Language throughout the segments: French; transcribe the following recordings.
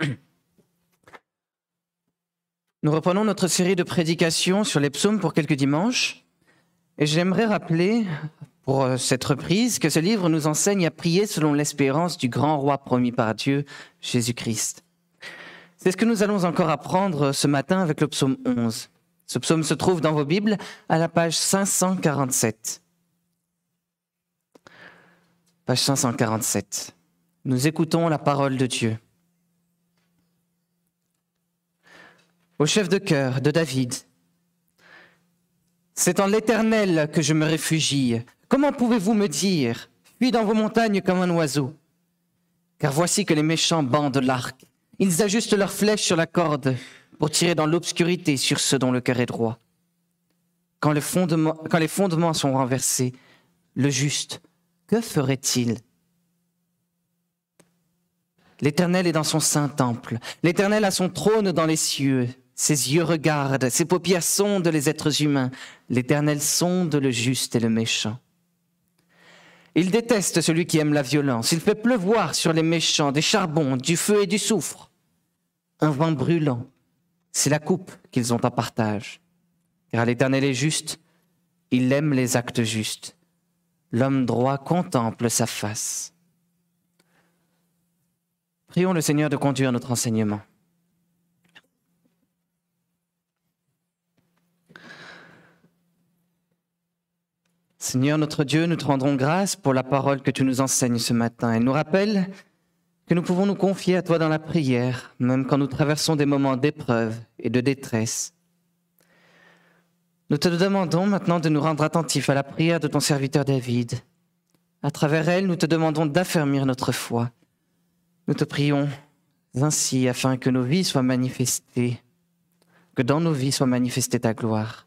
Nous reprenons notre série de prédications sur les psaumes pour quelques dimanches. Et j'aimerais rappeler, pour euh, cette reprise, que ce livre nous enseigne à prier selon l'espérance du grand roi promis par Dieu, Jésus-Christ. C'est ce que nous allons encore apprendre ce matin avec le psaume 11. Ce psaume se trouve dans vos Bibles à la page 547. Page 547. Nous écoutons la parole de Dieu. au chef de cœur de David. C'est en l'Éternel que je me réfugie. Comment pouvez-vous me dire, puis dans vos montagnes comme un oiseau? Car voici que les méchants bandent l'arc. Ils ajustent leurs flèches sur la corde pour tirer dans l'obscurité sur ceux dont le cœur est droit. Quand les fondements sont renversés, le juste, que ferait-il? L'Éternel est dans son saint temple. L'Éternel a son trône dans les cieux. Ses yeux regardent, ses paupières sondent les êtres humains. L'Éternel sonde le juste et le méchant. Il déteste celui qui aime la violence. Il fait pleuvoir sur les méchants des charbons, du feu et du soufre. Un vent brûlant, c'est la coupe qu'ils ont en partage. Car l'Éternel est juste, il aime les actes justes. L'homme droit contemple sa face. Prions le Seigneur de conduire notre enseignement. Seigneur notre Dieu, nous te rendons grâce pour la parole que tu nous enseignes ce matin. Elle nous rappelle que nous pouvons nous confier à toi dans la prière, même quand nous traversons des moments d'épreuve et de détresse. Nous te demandons maintenant de nous rendre attentifs à la prière de ton serviteur David. À travers elle, nous te demandons d'affermir notre foi. Nous te prions ainsi afin que nos vies soient manifestées, que dans nos vies soit manifestée ta gloire.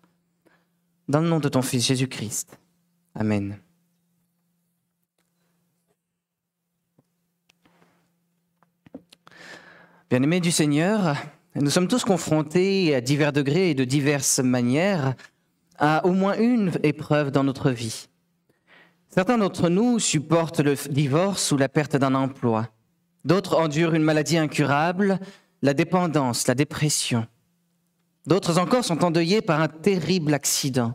Dans le nom de ton Fils Jésus-Christ. Amen. Bien-aimés du Seigneur, nous sommes tous confrontés à divers degrés et de diverses manières à au moins une épreuve dans notre vie. Certains d'entre nous supportent le divorce ou la perte d'un emploi. D'autres endurent une maladie incurable, la dépendance, la dépression. D'autres encore sont endeuillés par un terrible accident.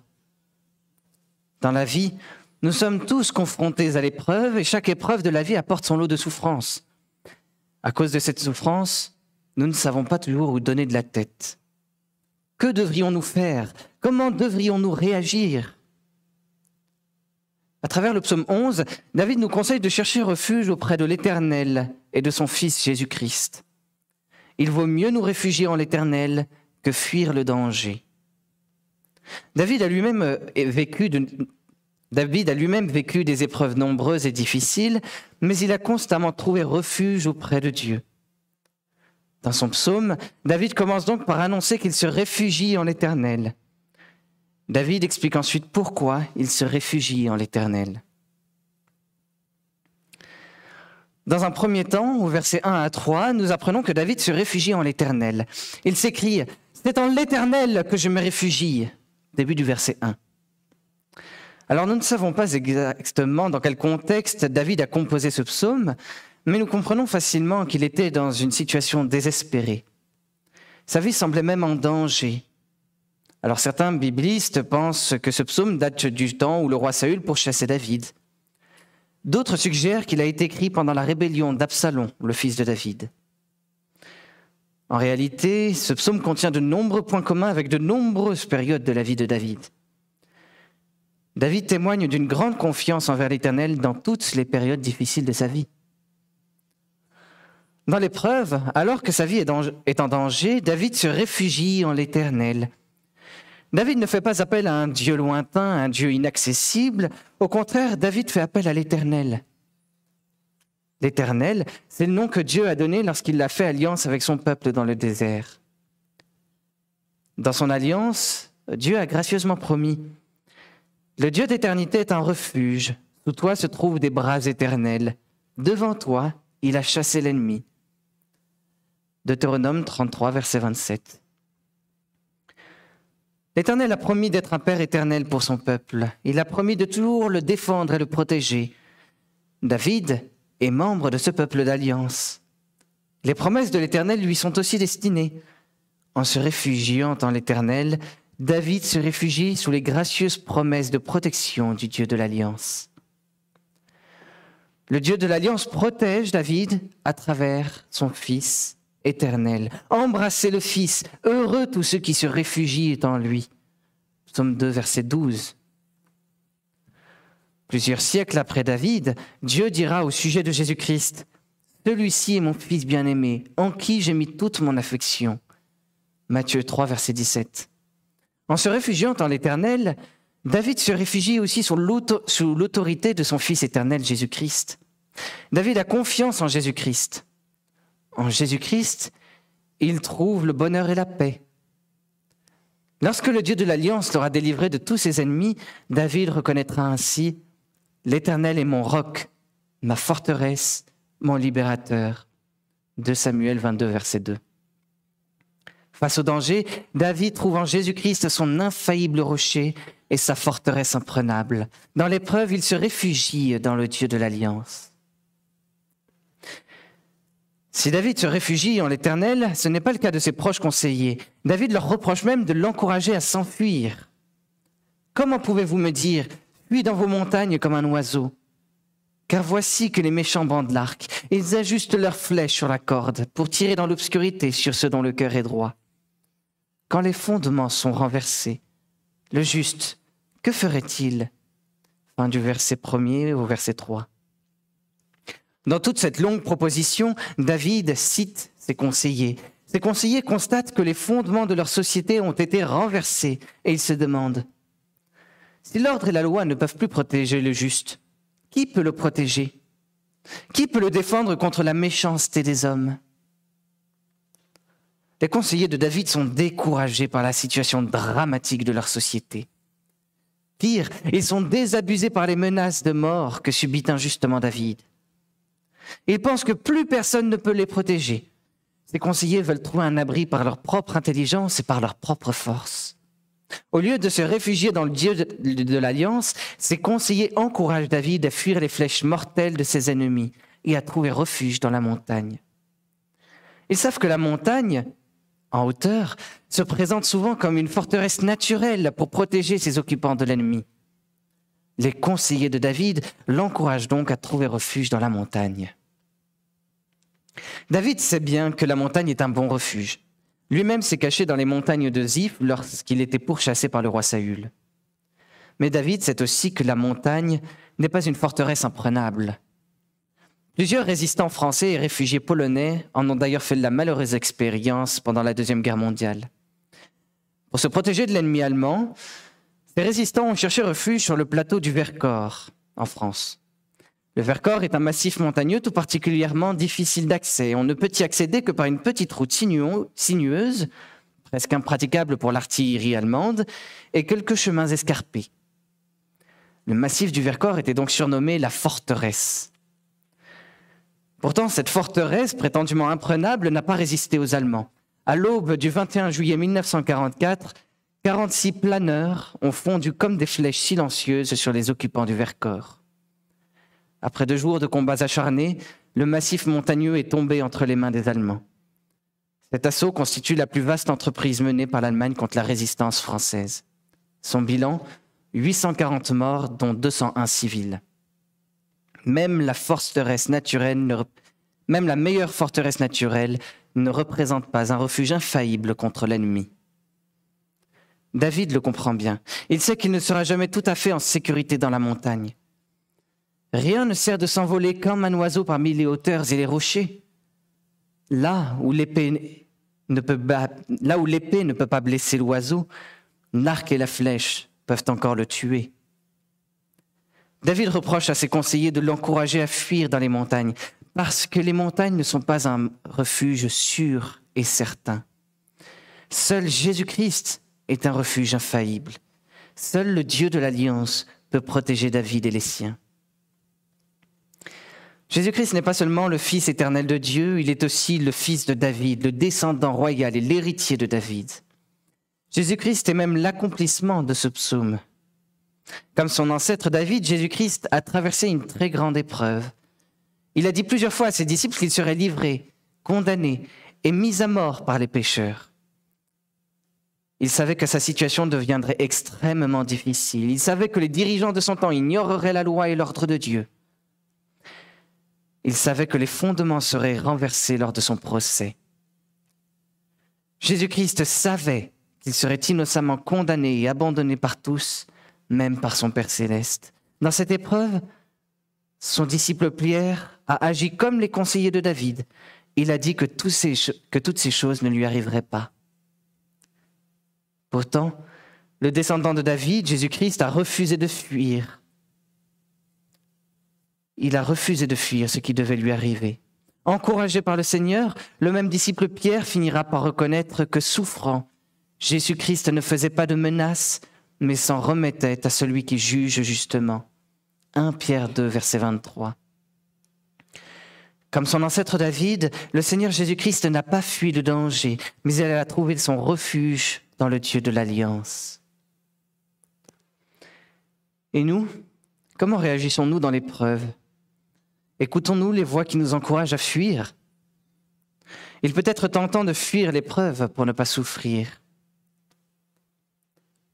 Dans la vie, nous sommes tous confrontés à l'épreuve et chaque épreuve de la vie apporte son lot de souffrance. À cause de cette souffrance, nous ne savons pas toujours où donner de la tête. Que devrions-nous faire? Comment devrions-nous réagir? À travers le psaume 11, David nous conseille de chercher refuge auprès de l'Éternel et de son Fils Jésus-Christ. Il vaut mieux nous réfugier en l'Éternel que fuir le danger. David a lui-même euh, vécu lui-même vécu des épreuves nombreuses et difficiles, mais il a constamment trouvé refuge auprès de Dieu. Dans son psaume, David commence donc par annoncer qu'il se réfugie en l'Éternel. David explique ensuite pourquoi il se réfugie en l'Éternel. Dans un premier temps, au verset 1 à 3, nous apprenons que David se réfugie en l'Éternel. Il s'écrie ⁇ C'est en l'Éternel que je me réfugie ⁇ début du verset 1. Alors nous ne savons pas exactement dans quel contexte David a composé ce psaume, mais nous comprenons facilement qu'il était dans une situation désespérée. Sa vie semblait même en danger. Alors certains biblistes pensent que ce psaume date du temps où le roi Saül pourchassait David. D'autres suggèrent qu'il a été écrit pendant la rébellion d'Absalom, le fils de David. En réalité, ce psaume contient de nombreux points communs avec de nombreuses périodes de la vie de David. David témoigne d'une grande confiance envers l'Éternel dans toutes les périodes difficiles de sa vie. Dans l'épreuve, alors que sa vie est en danger, David se réfugie en l'Éternel. David ne fait pas appel à un Dieu lointain, un Dieu inaccessible. Au contraire, David fait appel à l'Éternel. L'Éternel, c'est le nom que Dieu a donné lorsqu'il a fait alliance avec son peuple dans le désert. Dans son alliance, Dieu a gracieusement promis, Le Dieu d'éternité est un refuge, sous toi se trouvent des bras éternels, devant toi il a chassé l'ennemi. Deutéronome 33, verset 27. L'Éternel a promis d'être un Père éternel pour son peuple. Il a promis de toujours le défendre et le protéger. David est membre de ce peuple d'alliance. Les promesses de l'Éternel lui sont aussi destinées. En se réfugiant en l'Éternel, David se réfugie sous les gracieuses promesses de protection du Dieu de l'Alliance. Le Dieu de l'Alliance protège David à travers son Fils éternel. Embrassez le Fils, heureux tous ceux qui se réfugient en lui. Psaume 2, verset 12. Plusieurs siècles après David, Dieu dira au sujet de Jésus-Christ, Celui-ci est mon Fils bien-aimé, en qui j'ai mis toute mon affection. Matthieu 3, verset 17. En se réfugiant en l'Éternel, David se réfugie aussi sous l'autorité de son Fils éternel Jésus-Christ. David a confiance en Jésus-Christ. En Jésus-Christ, il trouve le bonheur et la paix. Lorsque le Dieu de l'Alliance l'aura délivré de tous ses ennemis, David reconnaîtra ainsi, L'Éternel est mon roc, ma forteresse, mon libérateur. De Samuel 22, verset 2. Face au danger, David trouve en Jésus-Christ son infaillible rocher et sa forteresse imprenable. Dans l'épreuve, il se réfugie dans le Dieu de l'Alliance. Si David se réfugie en l'Éternel, ce n'est pas le cas de ses proches conseillers. David leur reproche même de l'encourager à s'enfuir. Comment pouvez-vous me dire, fuis dans vos montagnes comme un oiseau? Car voici que les méchants bandent l'arc, ils ajustent leurs flèches sur la corde pour tirer dans l'obscurité sur ceux dont le cœur est droit. Quand les fondements sont renversés, le juste, que ferait-il? Fin du verset 1er au verset 3. Dans toute cette longue proposition, David cite ses conseillers. Ses conseillers constatent que les fondements de leur société ont été renversés et ils se demandent, si l'ordre et la loi ne peuvent plus protéger le juste, qui peut le protéger? Qui peut le défendre contre la méchanceté des hommes? Les conseillers de David sont découragés par la situation dramatique de leur société. Pire, ils sont désabusés par les menaces de mort que subit injustement David. Ils pensent que plus personne ne peut les protéger. Ces conseillers veulent trouver un abri par leur propre intelligence et par leur propre force. Au lieu de se réfugier dans le Dieu de, l'Alliance, ces conseillers encouragent David à fuir les flèches mortelles de ses ennemis et à trouver refuge dans la montagne. Ils savent que la montagne en hauteur, se présente souvent comme une forteresse naturelle pour protéger ses occupants de l'ennemi. Les conseillers de David l'encouragent donc à trouver refuge dans la montagne. David sait bien que la montagne est un bon refuge. Lui-même s'est caché dans les montagnes de Ziph lorsqu'il était pourchassé par le roi Saül. Mais David sait aussi que la montagne n'est pas une forteresse imprenable. Plusieurs résistants français et réfugiés polonais en ont d'ailleurs fait la malheureuse expérience pendant la Deuxième Guerre mondiale. Pour se protéger de l'ennemi allemand, ces résistants ont cherché refuge sur le plateau du Vercors, en France. Le Vercors est un massif montagneux tout particulièrement difficile d'accès. On ne peut y accéder que par une petite route sinueuse, presque impraticable pour l'artillerie allemande, et quelques chemins escarpés. Le massif du Vercors était donc surnommé la forteresse. Pourtant, cette forteresse, prétendument imprenable, n'a pas résisté aux Allemands. À l'aube du 21 juillet 1944, 46 planeurs ont fondu comme des flèches silencieuses sur les occupants du Vercors. Après deux jours de combats acharnés, le massif montagneux est tombé entre les mains des Allemands. Cet assaut constitue la plus vaste entreprise menée par l'Allemagne contre la résistance française. Son bilan 840 morts, dont 201 civils. Même la même la meilleure forteresse naturelle ne représente pas un refuge infaillible contre l'ennemi. David le comprend bien. Il sait qu'il ne sera jamais tout à fait en sécurité dans la montagne. Rien ne sert de s'envoler comme un oiseau parmi les hauteurs et les rochers. Là où l'épée ne peut, pas blesser l'oiseau, l'arc et la flèche peuvent encore le tuer. David reproche à ses conseillers de l'encourager à fuir dans les montagnes, parce que les montagnes ne sont pas un refuge sûr et certain. Seul Jésus-Christ est un refuge infaillible. Seul le Dieu de l'Alliance peut protéger David et les siens. Jésus-Christ n'est pas seulement le Fils éternel de Dieu, il est aussi le Fils de David, le descendant royal et l'héritier de David. Jésus-Christ est même l'accomplissement de ce psaume. Comme son ancêtre David, Jésus-Christ a traversé une très grande épreuve. Il a dit plusieurs fois à ses disciples qu'il serait livré, condamné et mis à mort par les pécheurs. Il savait que sa situation deviendrait extrêmement difficile. Il savait que les dirigeants de son temps ignoreraient la loi et l'ordre de Dieu. Il savait que les fondements seraient renversés lors de son procès. Jésus-Christ savait qu'il serait innocemment condamné et abandonné par tous, même par son Père céleste. Dans cette épreuve, son disciple Pierre a agi comme les conseillers de David. Il a dit que, que toutes ces choses ne lui arriveraient pas. Pourtant, le descendant de David, Jésus-Christ, a refusé de fuir. Il a refusé de fuir ce qui devait lui arriver. Encouragé par le Seigneur, le même disciple Pierre finira par reconnaître que souffrant, Jésus-Christ ne faisait pas de menaces, mais s'en remettait à celui qui juge justement. 1 Pierre 2, verset 23. Comme son ancêtre David, le Seigneur Jésus-Christ n'a pas fui le danger, mais il a trouvé son refuge dans le Dieu de l'Alliance. Et nous, comment réagissons-nous dans l'épreuve? Écoutons-nous les voix qui nous encouragent à fuir? Il peut être tentant de fuir l'épreuve pour ne pas souffrir.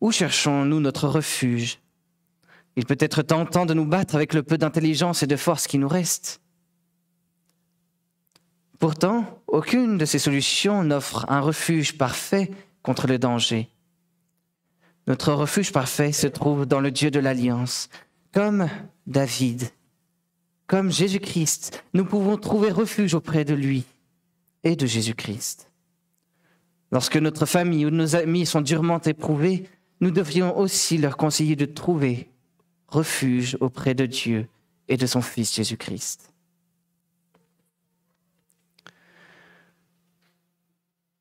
Où cherchons-nous notre refuge? Il peut être tentant de nous battre avec le peu d'intelligence et de force qui nous reste. Pourtant, aucune de ces solutions n'offre un refuge parfait contre le danger. Notre refuge parfait se trouve dans le Dieu de l'Alliance, comme David comme Jésus-Christ, nous pouvons trouver refuge auprès de lui et de Jésus-Christ. Lorsque notre famille ou nos amis sont durement éprouvés, nous devrions aussi leur conseiller de trouver refuge auprès de Dieu et de son Fils Jésus-Christ.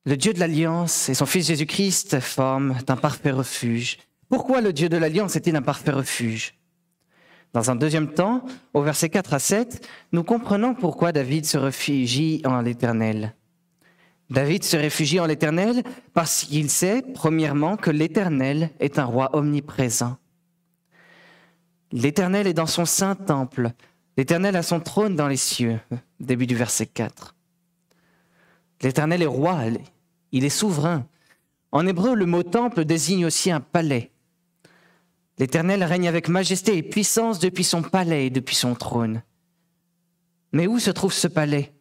Le Dieu de l'Alliance et son Fils Jésus-Christ forment un parfait refuge. Pourquoi le Dieu de l'Alliance est-il un parfait refuge? Dans un deuxième temps, au verset 4 à 7, nous comprenons pourquoi David se réfugie en l'Éternel. David se réfugie en l'Éternel parce qu'il sait, premièrement, que l'Éternel est un roi omniprésent. L'Éternel est dans son saint temple. L'Éternel a son trône dans les cieux. Début du verset 4. L'Éternel est roi, il est souverain. En hébreu, le mot temple désigne aussi un palais. L'Éternel règne avec majesté et puissance depuis son palais et depuis son trône. Mais où se trouve ce palais?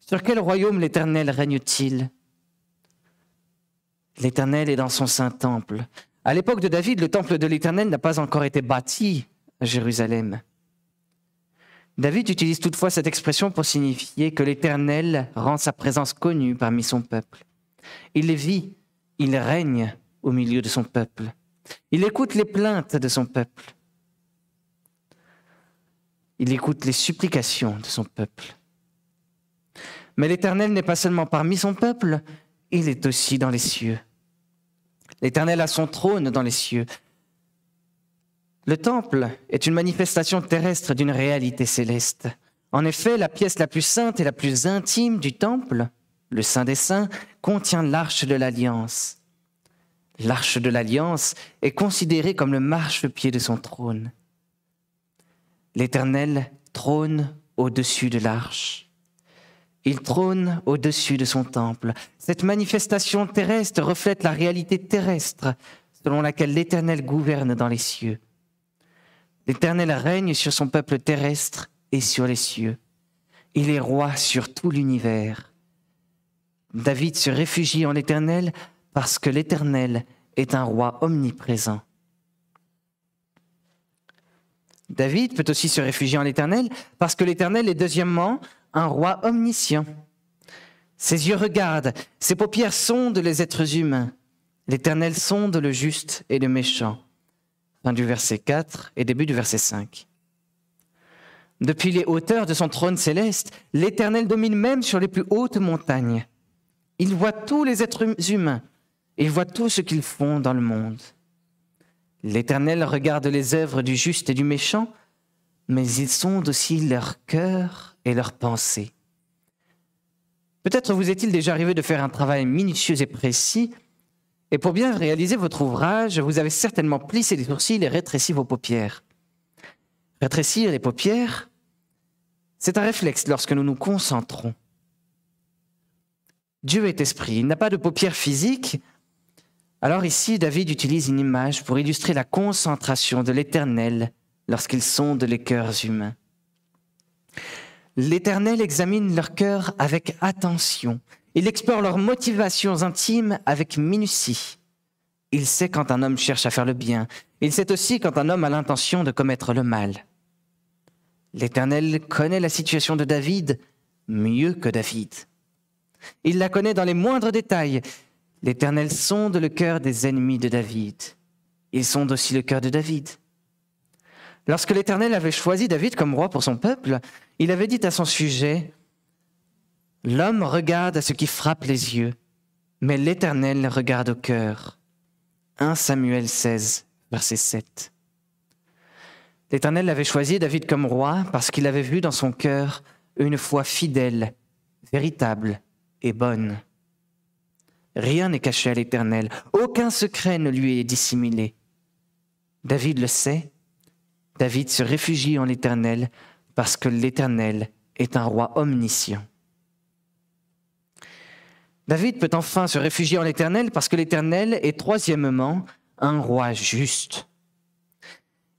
Sur quel royaume l'Éternel règne-t-il? L'Éternel est dans son saint temple. À l'époque de David, le temple de l'Éternel n'a pas encore été bâti à Jérusalem. David utilise toutefois cette expression pour signifier que l'Éternel rend sa présence connue parmi son peuple. Il vit, il règne au milieu de son peuple. Il écoute les plaintes de son peuple. Il écoute les supplications de son peuple. Mais l'Éternel n'est pas seulement parmi son peuple, il est aussi dans les cieux. L'Éternel a son trône dans les cieux. Le temple est une manifestation terrestre d'une réalité céleste. En effet, la pièce la plus sainte et la plus intime du temple, le Saint des Saints, contient l'arche de l'alliance. L'arche de l'alliance est considérée comme le marchepied de son trône. L'Éternel trône au-dessus de l'arche. Il trône au-dessus de son temple. Cette manifestation terrestre reflète la réalité terrestre selon laquelle l'Éternel gouverne dans les cieux. L'Éternel règne sur son peuple terrestre et sur les cieux. Il est roi sur tout l'univers. David se réfugie en l'Éternel parce que l'Éternel est un roi omniprésent. David peut aussi se réfugier en l'Éternel parce que l'Éternel est deuxièmement un roi omniscient. Ses yeux regardent, ses paupières sondent les êtres humains. L'Éternel sonde le juste et le méchant. Du verset 4 et début du verset 5. Depuis les hauteurs de son trône céleste, l'Éternel domine même sur les plus hautes montagnes. Il voit tous les êtres humains. Il voit tout ce qu'ils font dans le monde. L'Éternel regarde les œuvres du juste et du méchant, mais il sonde aussi leur cœur et leurs pensées. Peut-être vous est-il déjà arrivé de faire un travail minutieux et précis Et pour bien réaliser votre ouvrage, vous avez certainement plissé les sourcils et rétréci vos paupières. Rétrécir les paupières, c'est un réflexe lorsque nous nous concentrons. Dieu est esprit, il n'a pas de paupières physiques. Alors ici, David utilise une image pour illustrer la concentration de l'Éternel lorsqu'ils sonde les cœurs humains. L'Éternel examine leur cœur avec attention. Il explore leurs motivations intimes avec minutie. Il sait quand un homme cherche à faire le bien. Il sait aussi quand un homme a l'intention de commettre le mal. L'Éternel connaît la situation de David mieux que David. Il la connaît dans les moindres détails. L'Éternel sonde le cœur des ennemis de David. Il sonde aussi le cœur de David. Lorsque l'Éternel avait choisi David comme roi pour son peuple, il avait dit à son sujet, L'homme regarde à ce qui frappe les yeux, mais l'Éternel regarde au cœur. 1 Samuel 16, verset 7. L'Éternel avait choisi David comme roi parce qu'il avait vu dans son cœur une foi fidèle, véritable et bonne. Rien n'est caché à l'Éternel, aucun secret ne lui est dissimulé. David le sait, David se réfugie en l'Éternel parce que l'Éternel est un roi omniscient. David peut enfin se réfugier en l'Éternel parce que l'Éternel est troisièmement un roi juste.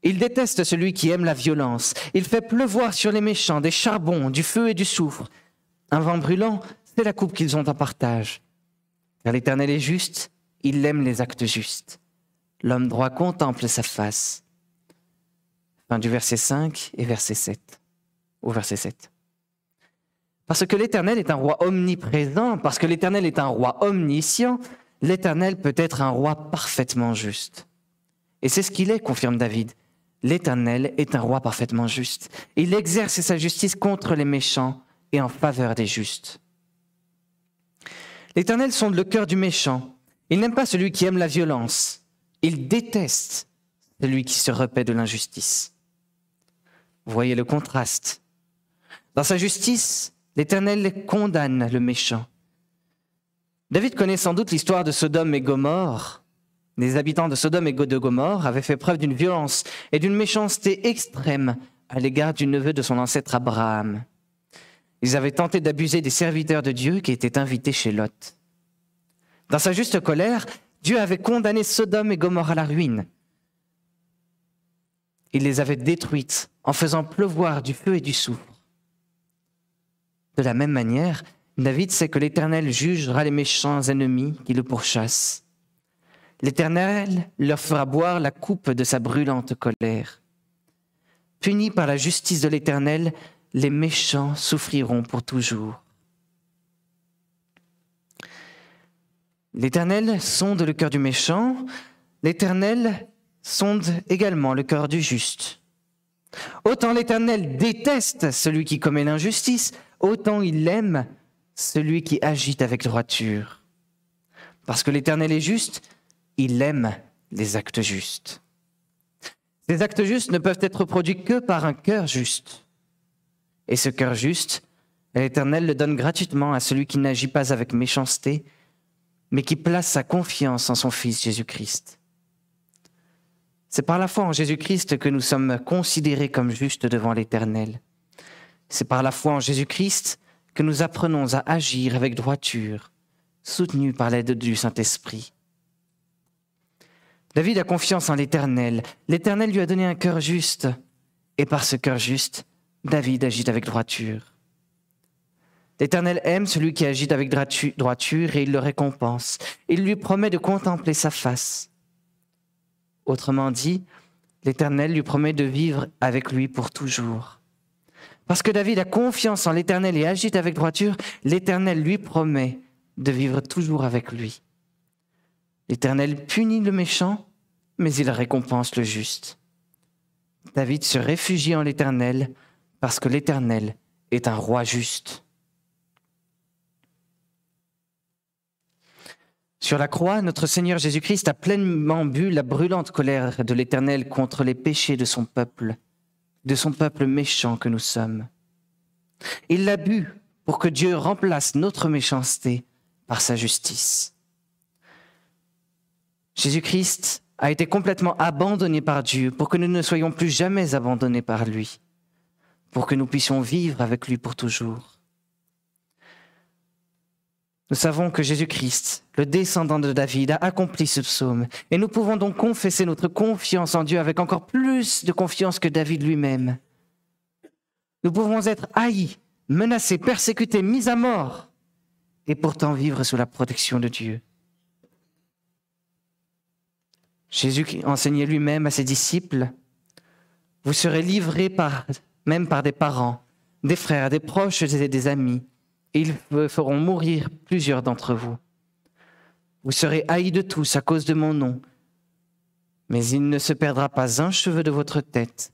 Il déteste celui qui aime la violence. Il fait pleuvoir sur les méchants des charbons, du feu et du soufre. Un vent brûlant, c'est la coupe qu'ils ont en partage. Car l'Éternel est juste, il aime les actes justes. L'homme droit contemple sa face. Fin du verset 5 et verset 7. Au verset 7. Parce que l'Éternel est un roi omniprésent, parce que l'Éternel est un roi omniscient, l'Éternel peut être un roi parfaitement juste. Et c'est ce qu'il est, confirme David. L'Éternel est un roi parfaitement juste. Il exerce sa justice contre les méchants et en faveur des justes. L'Éternel sonde le cœur du méchant. Il n'aime pas celui qui aime la violence. Il déteste celui qui se repaît de l'injustice. Voyez le contraste. Dans sa justice, l'Éternel condamne le méchant. David connaît sans doute l'histoire de Sodome et Gomorre. Les habitants de Sodome et de Gomorre avaient fait preuve d'une violence et d'une méchanceté extrême à l'égard du neveu de son ancêtre Abraham. Ils avaient tenté d'abuser des serviteurs de Dieu qui étaient invités chez Lot. Dans sa juste colère, Dieu avait condamné Sodome et Gomorre à la ruine. Il les avait détruites en faisant pleuvoir du feu et du soufre. De la même manière, David sait que l'Éternel jugera les méchants ennemis qui le pourchassent. L'Éternel leur fera boire la coupe de sa brûlante colère. Punis par la justice de l'Éternel, les méchants souffriront pour toujours. L'Éternel sonde le cœur du méchant, l'Éternel sonde également le cœur du juste. Autant l'Éternel déteste celui qui commet l'injustice, autant il aime celui qui agite avec droiture. Parce que l'Éternel est juste, il aime les actes justes. Ces actes justes ne peuvent être produits que par un cœur juste. Et ce cœur juste, l'Éternel le donne gratuitement à celui qui n'agit pas avec méchanceté, mais qui place sa confiance en son Fils Jésus-Christ. C'est par la foi en Jésus-Christ que nous sommes considérés comme justes devant l'Éternel. C'est par la foi en Jésus-Christ que nous apprenons à agir avec droiture, soutenus par l'aide du Saint-Esprit. David a confiance en l'Éternel. L'Éternel lui a donné un cœur juste. Et par ce cœur juste, David agit avec droiture. L'Éternel aime celui qui agit avec droiture et il le récompense. Il lui promet de contempler sa face. Autrement dit, l'Éternel lui promet de vivre avec lui pour toujours. Parce que David a confiance en l'Éternel et agit avec droiture, l'Éternel lui promet de vivre toujours avec lui. L'Éternel punit le méchant, mais il récompense le juste. David se réfugie en l'Éternel parce que l'Éternel est un roi juste. Sur la croix, notre Seigneur Jésus-Christ a pleinement bu la brûlante colère de l'Éternel contre les péchés de son peuple, de son peuple méchant que nous sommes. Il l'a bu pour que Dieu remplace notre méchanceté par sa justice. Jésus-Christ a été complètement abandonné par Dieu pour que nous ne soyons plus jamais abandonnés par lui, pour que nous puissions vivre avec lui pour toujours. Nous savons que Jésus-Christ, le descendant de David, a accompli ce psaume, et nous pouvons donc confesser notre confiance en Dieu avec encore plus de confiance que David lui-même. Nous pouvons être haïs, menacés, persécutés, mis à mort, et pourtant vivre sous la protection de Dieu. Jésus enseignait lui-même à ses disciples, vous serez livrés même par des parents, des frères, des proches et des amis, ils feront mourir plusieurs d'entre vous. Vous serez haïs de tous à cause de mon nom, mais il ne se perdra pas un cheveu de votre tête.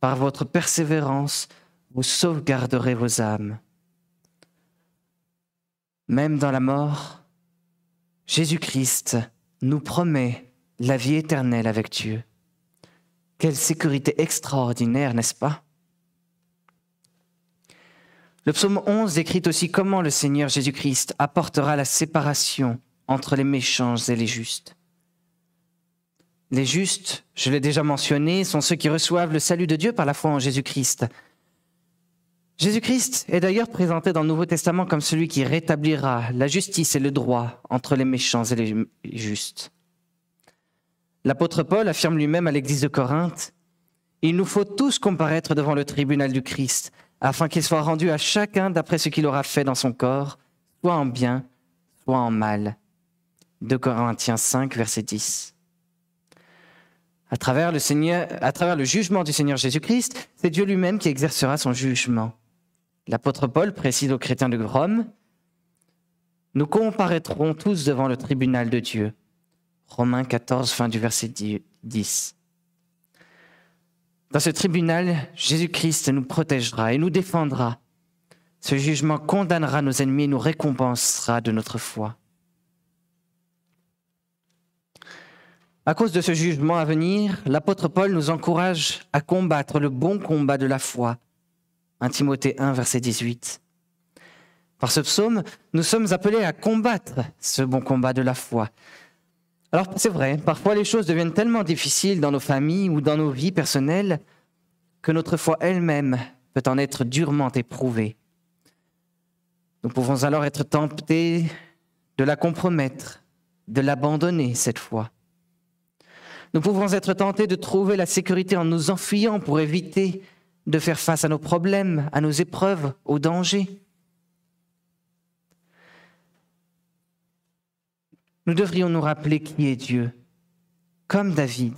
Par votre persévérance, vous sauvegarderez vos âmes. Même dans la mort, Jésus-Christ nous promet la vie éternelle avec Dieu. Quelle sécurité extraordinaire, n'est-ce pas? Le psaume 11 décrit aussi comment le Seigneur Jésus-Christ apportera la séparation entre les méchants et les justes. Les justes, je l'ai déjà mentionné, sont ceux qui reçoivent le salut de Dieu par la foi en Jésus-Christ. Jésus-Christ est d'ailleurs présenté dans le Nouveau Testament comme celui qui rétablira la justice et le droit entre les méchants et les justes. L'apôtre Paul affirme lui-même à l'église de Corinthe, Il nous faut tous comparaître devant le tribunal du Christ, afin qu'il soit rendu à chacun d'après ce qu'il aura fait dans son corps, soit en bien, soit en mal. De Corinthiens 5, verset 10. À travers, le Seigneur, à travers le jugement du Seigneur Jésus-Christ, c'est Dieu lui-même qui exercera son jugement. L'apôtre Paul précise aux chrétiens de Rome, Nous comparaîtrons tous devant le tribunal de Dieu. Romains 14, fin du verset 10. Dans ce tribunal, Jésus-Christ nous protégera et nous défendra. Ce jugement condamnera nos ennemis et nous récompensera de notre foi. À cause de ce jugement à venir, l'apôtre Paul nous encourage à combattre le bon combat de la foi. 1 Timothée 1, verset 18. Par ce psaume, nous sommes appelés à combattre ce bon combat de la foi. Alors c'est vrai, parfois les choses deviennent tellement difficiles dans nos familles ou dans nos vies personnelles que notre foi elle-même peut en être durement éprouvée. Nous pouvons alors être tentés de la compromettre, de l'abandonner cette foi. Nous pouvons être tentés de trouver la sécurité en nous enfuyant pour éviter de faire face à nos problèmes, à nos épreuves, aux dangers. Nous devrions nous rappeler qui est Dieu, comme David.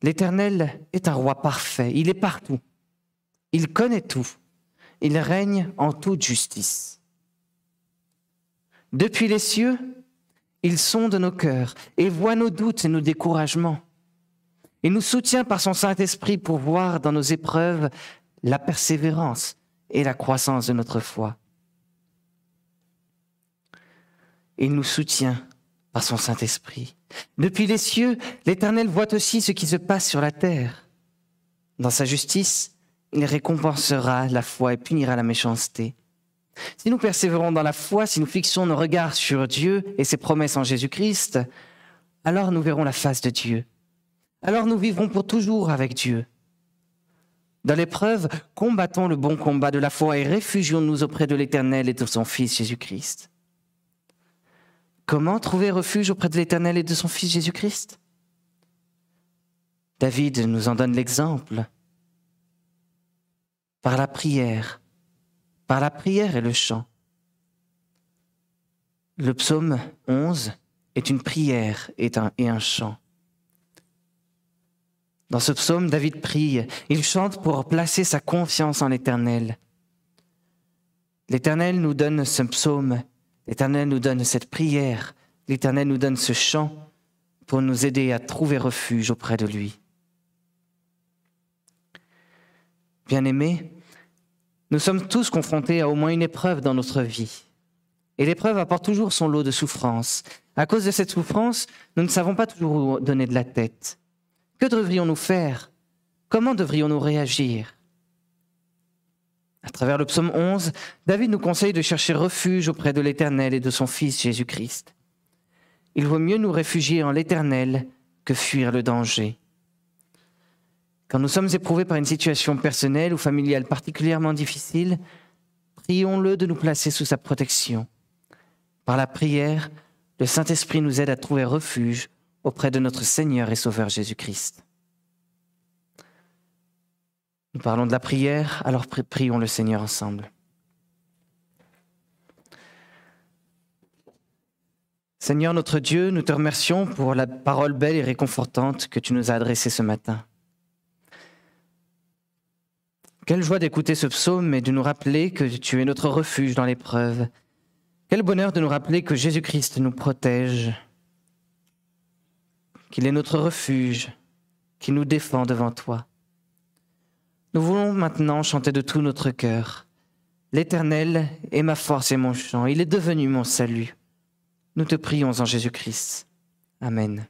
L'Éternel est un roi parfait, il est partout, il connaît tout, il règne en toute justice. Depuis les cieux, il sonde nos cœurs et voit nos doutes et nos découragements. Il nous soutient par son Saint-Esprit pour voir dans nos épreuves la persévérance et la croissance de notre foi. Il nous soutient par son Saint-Esprit. Depuis les cieux, l'Éternel voit aussi ce qui se passe sur la terre. Dans sa justice, il récompensera la foi et punira la méchanceté. Si nous persévérons dans la foi, si nous fixons nos regards sur Dieu et ses promesses en Jésus-Christ, alors nous verrons la face de Dieu. Alors nous vivrons pour toujours avec Dieu. Dans l'épreuve, combattons le bon combat de la foi et réfugions-nous auprès de l'Éternel et de son Fils Jésus-Christ. Comment trouver refuge auprès de l'Éternel et de son Fils Jésus-Christ? David nous en donne l'exemple. Par la prière, par la prière et le chant. Le psaume 11 est une prière et un, chant. Dans ce psaume, David prie, il chante pour placer sa confiance en l'Éternel. L'Éternel nous donne ce psaume L'Éternel nous donne cette prière, l'Éternel nous donne ce chant pour nous aider à trouver refuge auprès de lui. Bien-aimés, nous sommes tous confrontés à au moins une épreuve dans notre vie. Et l'épreuve apporte toujours son lot de souffrance. À cause de cette souffrance, nous ne savons pas toujours où donner de la tête. Que devrions-nous faire? Comment devrions-nous réagir? À travers le psaume 11, David nous conseille de chercher refuge auprès de l'Éternel et de son Fils Jésus-Christ. Il vaut mieux nous réfugier en l'Éternel que fuir le danger. Quand nous sommes éprouvés par une situation personnelle ou familiale particulièrement difficile, prions-le de nous placer sous sa protection. Par la prière, le Saint-Esprit nous aide à trouver refuge auprès de notre Seigneur et Sauveur Jésus-Christ. Nous parlons de la prière, alors prions le Seigneur ensemble. Seigneur notre Dieu, nous te remercions pour la parole belle et réconfortante que tu nous as adressée ce matin. Quelle joie d'écouter ce psaume et de nous rappeler que tu es notre refuge dans l'épreuve. Quel bonheur de nous rappeler que Jésus-Christ nous protège, qu'il est notre refuge, qu'il nous défend devant toi. Nous voulons maintenant chanter de tout notre cœur. L'Éternel est ma force et mon chant, il est devenu mon salut. Nous te prions en Jésus-Christ. Amen.